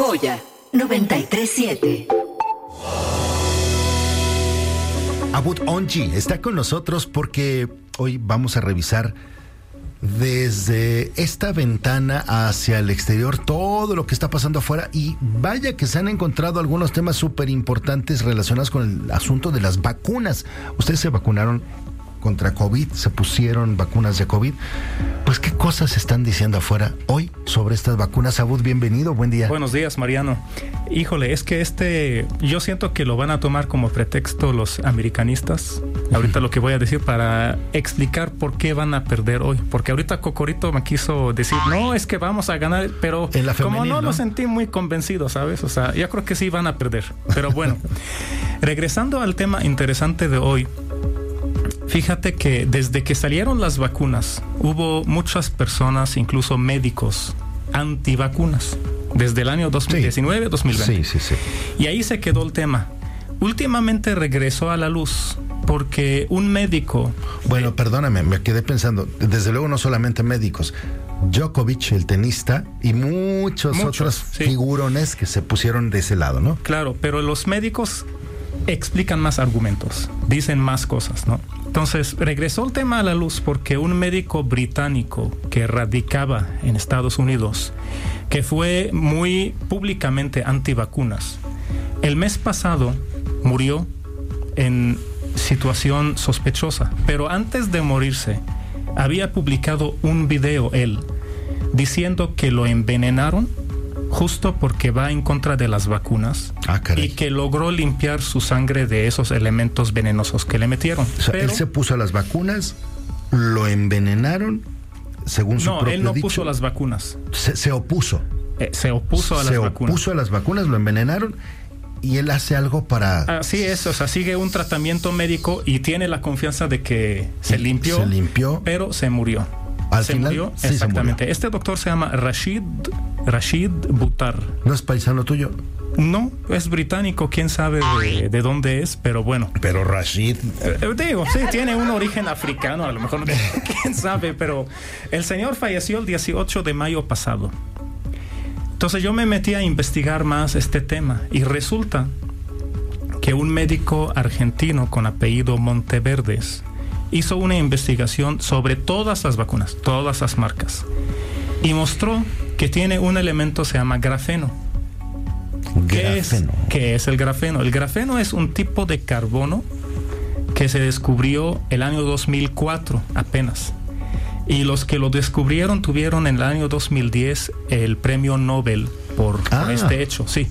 Joya 937. Abud Onji está con nosotros porque hoy vamos a revisar desde esta ventana hacia el exterior todo lo que está pasando afuera y vaya que se han encontrado algunos temas súper importantes relacionados con el asunto de las vacunas. Ustedes se vacunaron contra COVID, se pusieron vacunas de COVID. Pues qué cosas están diciendo afuera hoy sobre estas vacunas. Abud, bienvenido, buen día. Buenos días, Mariano. Híjole, es que este, yo siento que lo van a tomar como pretexto los americanistas. Ahorita lo que voy a decir para explicar por qué van a perder hoy. Porque ahorita Cocorito me quiso decir, no, es que vamos a ganar, pero como no, lo sentí muy convencido, ¿sabes? O sea, yo creo que sí van a perder. Pero bueno, regresando al tema interesante de hoy, Fíjate que desde que salieron las vacunas, hubo muchas personas, incluso médicos, antivacunas, desde el año 2019-2020. Sí, sí, sí. Y ahí se quedó el tema. Últimamente regresó a la luz porque un médico... Bueno, perdóname, me quedé pensando, desde luego no solamente médicos, Djokovic, el tenista, y muchos, otros figurones que se pusieron de ese lado, ¿no? Claro, pero los médicos explican más argumentos, dicen más cosas, ¿no? Entonces, regresó el tema a la luz porque un médico británico que radicaba en Estados Unidos, que fue muy públicamente antivacunas, el mes pasado murió en situación sospechosa, pero antes de morirse, había publicado un video él diciendo que lo envenenaron justo porque va en contra de las vacunas ah, y que logró limpiar su sangre de esos elementos venenosos que le metieron. él se puso a las vacunas, lo envenenaron, según su no, él no puso las vacunas. Se, opuso. Eh, se opuso a las vacunas. Se opuso a las vacunas, lo envenenaron y él hace algo para... Así es, o sea, sigue un tratamiento médico y tiene la confianza de que se limpió, se limpió, pero se murió. Al se murió, exactamente. Este doctor se llama Rashid, Rashid Butar. ¿No es paisano tuyo? No, es británico, quién sabe de, dónde es, pero bueno. Pero Rashid. Eh, eh, digo, sí, tiene un origen africano, a lo mejor quién sabe, pero el señor falleció el 18 de mayo pasado. Entonces yo me metí a investigar más este tema y resulta que un médico argentino con apellido Monteverdes hizo una investigación sobre todas las vacunas, todas las marcas, y mostró que tiene un elemento que se llama grafeno. ¿Qué es, ¿Qué es el grafeno? El grafeno es un tipo de carbono que se descubrió el año 2004 apenas. Y los que lo descubrieron tuvieron en el año 2010 el premio Nobel por, ah. este hecho. Sí,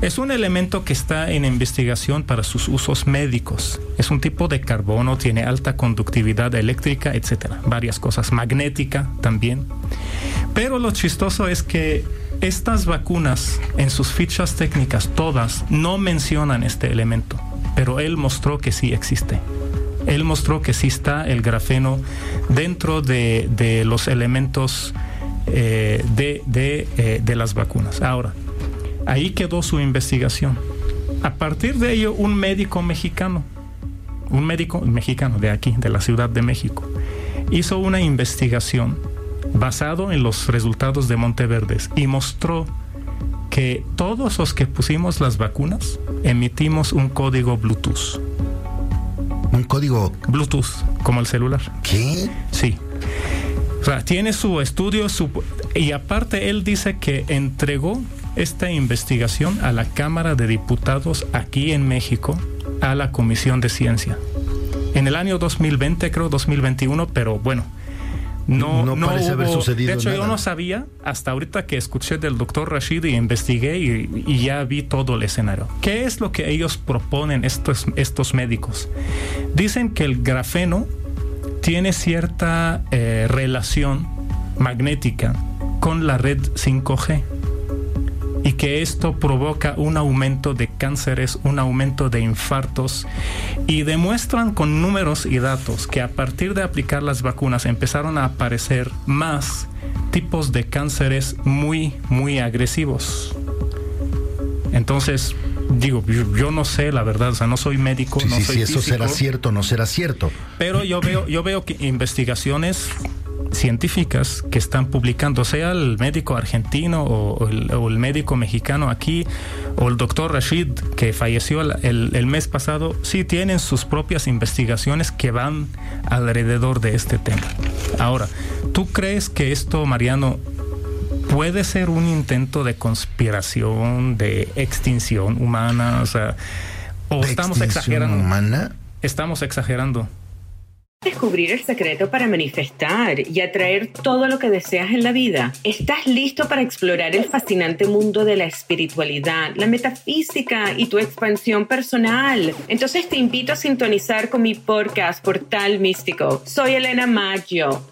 es un elemento que está en investigación para sus usos médicos. Es un tipo de carbono, tiene alta conductividad eléctrica, etcétera. Varias cosas, magnética también. Pero lo chistoso es que estas vacunas, en sus fichas técnicas, todas no mencionan este elemento, pero él mostró que sí existe él mostró que sí está el grafeno dentro de, los elementos eh, eh, de, las vacunas. Ahora, ahí quedó su investigación. A partir de ello, un médico mexicano, un médico mexicano de aquí, de la Ciudad de México, hizo una investigación basado en los resultados de Monteverdes y mostró que todos los que pusimos las vacunas emitimos un código Bluetooth un código Bluetooth, como el celular. ¿Qué? Sí. O sea, tiene su estudio su, y aparte él dice que entregó esta investigación a la Cámara de Diputados aquí en México, a la Comisión de Ciencia. En el año 2020, creo 2021, pero bueno, no, no, parece haber sucedido. De hecho, yo no sabía hasta ahorita que escuché del doctor Rashid y investigué y, ya vi todo el escenario. ¿Qué es lo que ellos proponen, estos, estos médicos? Dicen que el grafeno tiene cierta eh, relación magnética con la red 5G y que esto provoca un aumento de cánceres, un aumento de infartos y demuestran con números y datos que a partir de aplicar las vacunas empezaron a aparecer más tipos de cánceres muy, muy agresivos. Entonces, digo, yo, no sé la verdad, o sea, no soy médico, no Si eso será cierto, no será cierto. Pero yo veo, yo veo que investigaciones científicas que están publicando, sea el médico argentino o, el, médico mexicano aquí, o el doctor Rashid que falleció el, el, mes pasado, sí tienen sus propias investigaciones que van alrededor de este tema. Ahora, ¿tú crees que esto, Mariano, puede ser un intento de conspiración, de extinción humana? O sea, o estamos exagerando. Humana? Estamos exagerando. Descubrir el secreto para manifestar y atraer todo lo que deseas en la vida. ¿Estás listo para explorar el fascinante mundo de la espiritualidad, la metafísica y tu expansión personal? Entonces te invito a sintonizar con mi podcast Portal Místico. Soy Elena Maggio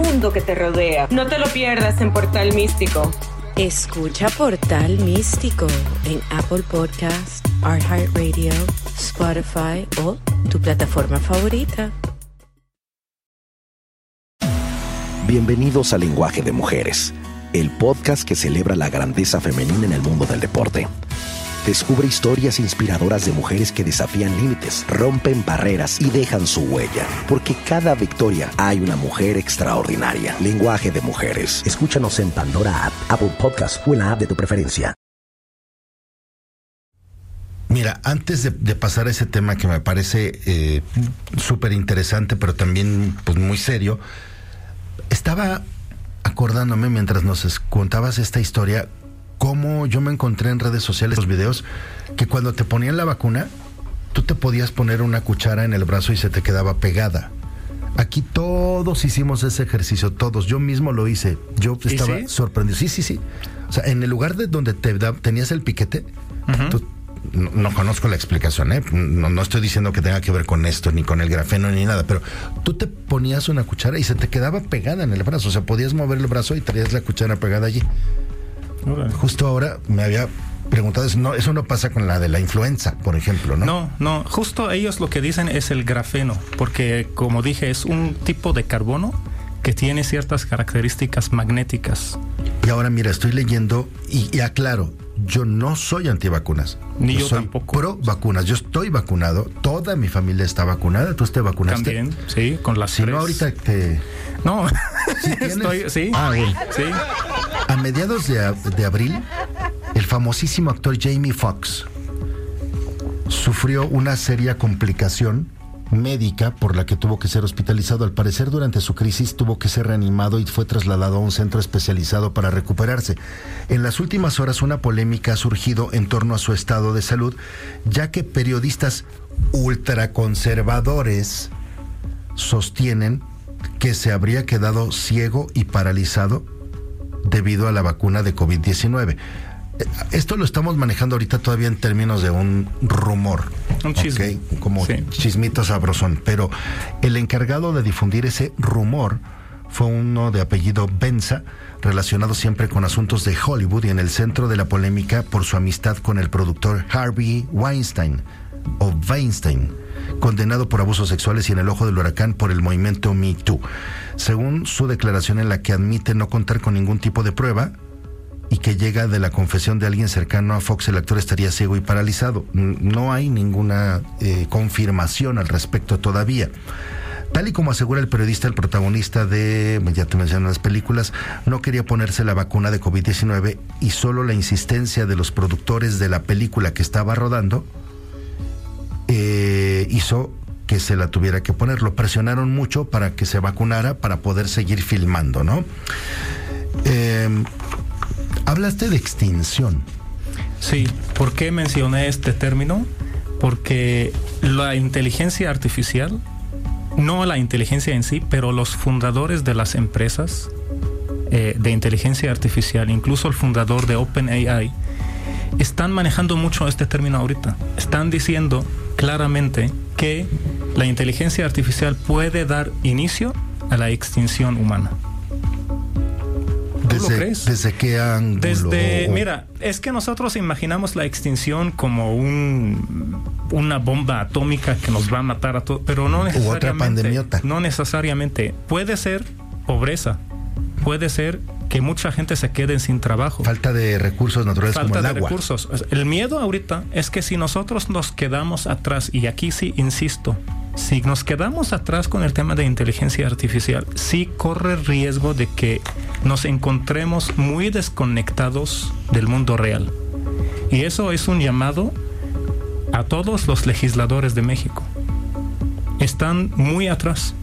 mundo que te rodea. No te lo pierdas en Portal Místico. Escucha Portal Místico en Apple Podcast, Radio, Spotify o tu plataforma favorita. Bienvenidos a Lenguaje de Mujeres, el podcast que celebra la grandeza femenina en el mundo del deporte. Descubre historias inspiradoras de mujeres que desafían límites, rompen barreras y dejan su huella. Porque cada victoria hay una mujer extraordinaria. Lenguaje de mujeres. Escúchanos en Pandora App, Apple Podcast o en la app de tu preferencia. Mira, antes de, pasar a ese tema que me parece eh, súper interesante, pero también pues, muy serio, estaba acordándome mientras nos contabas esta historia cómo yo me encontré en redes sociales los videos que cuando te ponían la vacuna, tú te podías poner una cuchara en el brazo y se te quedaba pegada. Aquí todos hicimos ese ejercicio, todos. Yo mismo lo hice. Yo estaba sorprendido. Sí, sí, sí. O sea, en el lugar de donde te tenías el piquete, no, conozco la explicación, ¿eh? No, no, estoy diciendo que tenga que ver con esto, ni con el grafeno, ni nada, pero tú te ponías una cuchara y se te quedaba pegada en el brazo. O sea, podías mover el brazo y traías la cuchara pegada allí. Justo ahora me había preguntado, eso no, eso no pasa con la de la influenza, por ejemplo, ¿no? No, no, justo ellos lo que dicen es el grafeno, porque como dije, es un tipo de carbono que tiene ciertas características magnéticas. Y ahora mira, estoy leyendo y, aclaro, yo no soy antivacunas. Ni yo, soy tampoco. Pro vacunas. Yo estoy vacunado. Toda mi familia está vacunada. ¿Tú te vacunaste? También, sí, con las Si no, ahorita te. No, ¿Sí estoy, sí. Ah, bueno. Sí. A mediados de, abril, el famosísimo actor Jamie Foxx sufrió una seria complicación médica por la que tuvo que ser hospitalizado. Al parecer, durante su crisis tuvo que ser reanimado y fue trasladado a un centro especializado para recuperarse. En las últimas horas, una polémica ha surgido en torno a su estado de salud, ya que periodistas ultraconservadores sostienen que se habría quedado ciego y paralizado debido a la vacuna de COVID-19. Eh, esto lo estamos manejando ahorita todavía en términos de un rumor. Un chisme. Como chismito sabrosón. Pero el encargado de difundir ese rumor fue uno de apellido Benza, relacionado siempre con asuntos de Hollywood y en el centro de la polémica por su amistad con el productor Harvey Weinstein o Weinstein condenado por abusos sexuales y en el ojo del huracán por el movimiento Me Too. Según su declaración en la que admite no contar con ningún tipo de prueba y que llega de la confesión de alguien cercano a Fox, el actor estaría ciego y paralizado. No hay ninguna eh, confirmación al respecto todavía. Tal y como asegura el periodista, el protagonista de, ya te mencioné las películas, no quería ponerse la vacuna de COVID-19 y solo la insistencia de los productores de la película que estaba rodando eh, hizo que se la tuviera que poner. Lo presionaron mucho para que se vacunara para poder seguir filmando, ¿no? Em, hablaste de extinción. Sí, ¿por qué mencioné este término? Porque la inteligencia artificial, no la inteligencia en sí, pero los fundadores de las empresas eh, de inteligencia artificial, incluso el fundador de OpenAI, están manejando mucho este término ahorita. Están diciendo claramente que la inteligencia artificial puede dar inicio a la extinción humana. lo crees. ¿Desde qué ángulo? Desde, mira, es que nosotros imaginamos la extinción como un, una bomba atómica que nos va a matar a todos, pero no necesariamente. otra pandemiota. No necesariamente. Puede ser pobreza, puede ser que mucha gente se quede sin trabajo. Falta de recursos naturales Falta como el de agua. recursos. El miedo ahorita es que si nosotros nos quedamos atrás, y aquí sí insisto, si nos quedamos atrás con el tema de inteligencia artificial, sí corre riesgo de que nos encontremos muy desconectados del mundo real. Y eso es un llamado a todos los legisladores de México. Están muy atrás.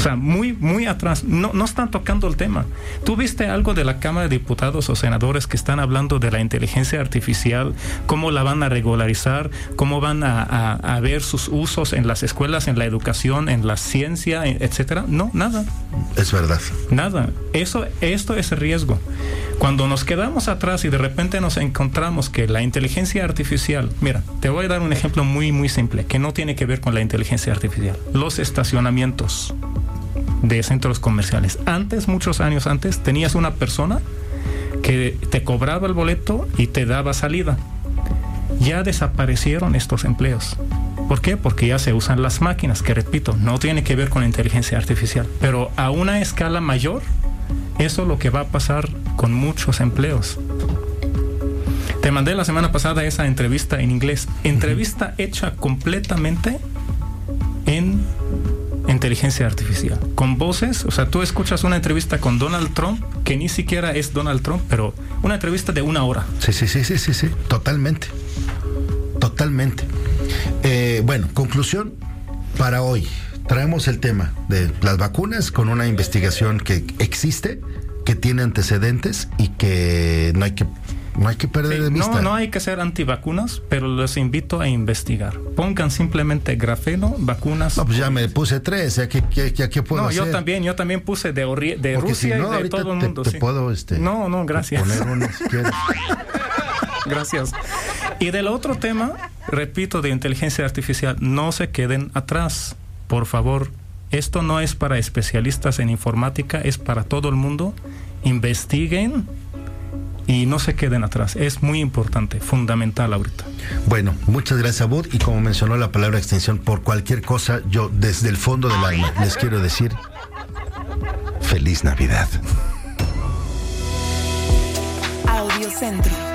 O sea, muy, muy atrás. No, no están tocando el tema. ¿Tú viste algo de la Cámara de Diputados o senadores que están hablando de la inteligencia artificial? ¿Cómo la van a regularizar? ¿Cómo van a, a, a ver sus usos en las escuelas, en la educación, en la ciencia, etcétera? No, nada. Es verdad. Nada. Eso, esto es riesgo. Cuando nos quedamos atrás y de repente nos encontramos que la inteligencia artificial, mira, te voy a dar un ejemplo muy, muy simple, que no tiene que ver con la inteligencia artificial. Los estacionamientos de centros comerciales. Antes, muchos años antes, tenías una persona que te cobraba el boleto y te daba salida. Ya desaparecieron estos empleos. ¿Por qué? Porque ya se usan las máquinas, que repito, no tiene que ver con la inteligencia artificial. Pero a una escala mayor, eso es lo que va a pasar con muchos empleos. Te mandé la semana pasada esa entrevista en inglés. Entrevista hecha completamente en inteligencia artificial. Con voces, o sea, tú escuchas una entrevista con Donald Trump, que ni siquiera es Donald Trump, pero una entrevista de una hora. Sí, sí, sí, sí, sí, sí. totalmente. Totalmente. Eh, bueno, conclusión para hoy. Traemos el tema de las vacunas con una investigación que existe, que tiene antecedentes y que no hay que no hay que perder Sí, de vista. no, no hay que ser antivacunas, pero los invito a investigar. Pongan simplemente grafeno, vacunas. No, pues ya me puse tres, que, ya, ya que puedo No, yo hacer? también, yo también puse de, de Porque Rusia si no, y de todo el te- mundo. te sí. puedo, este, no, no, gracias. Poner uno si quieres. Gracias. Y del otro tema, repito, de inteligencia artificial, no se queden atrás, por favor. Esto no es para especialistas en informática, es para todo el mundo. Investiguen y no se queden atrás. Es muy importante, fundamental ahorita. Bueno, muchas gracias, Bud. Y como mencionó la palabra extensión, por cualquier cosa, yo desde el fondo del alma les quiero decir feliz Navidad. Audio Centro.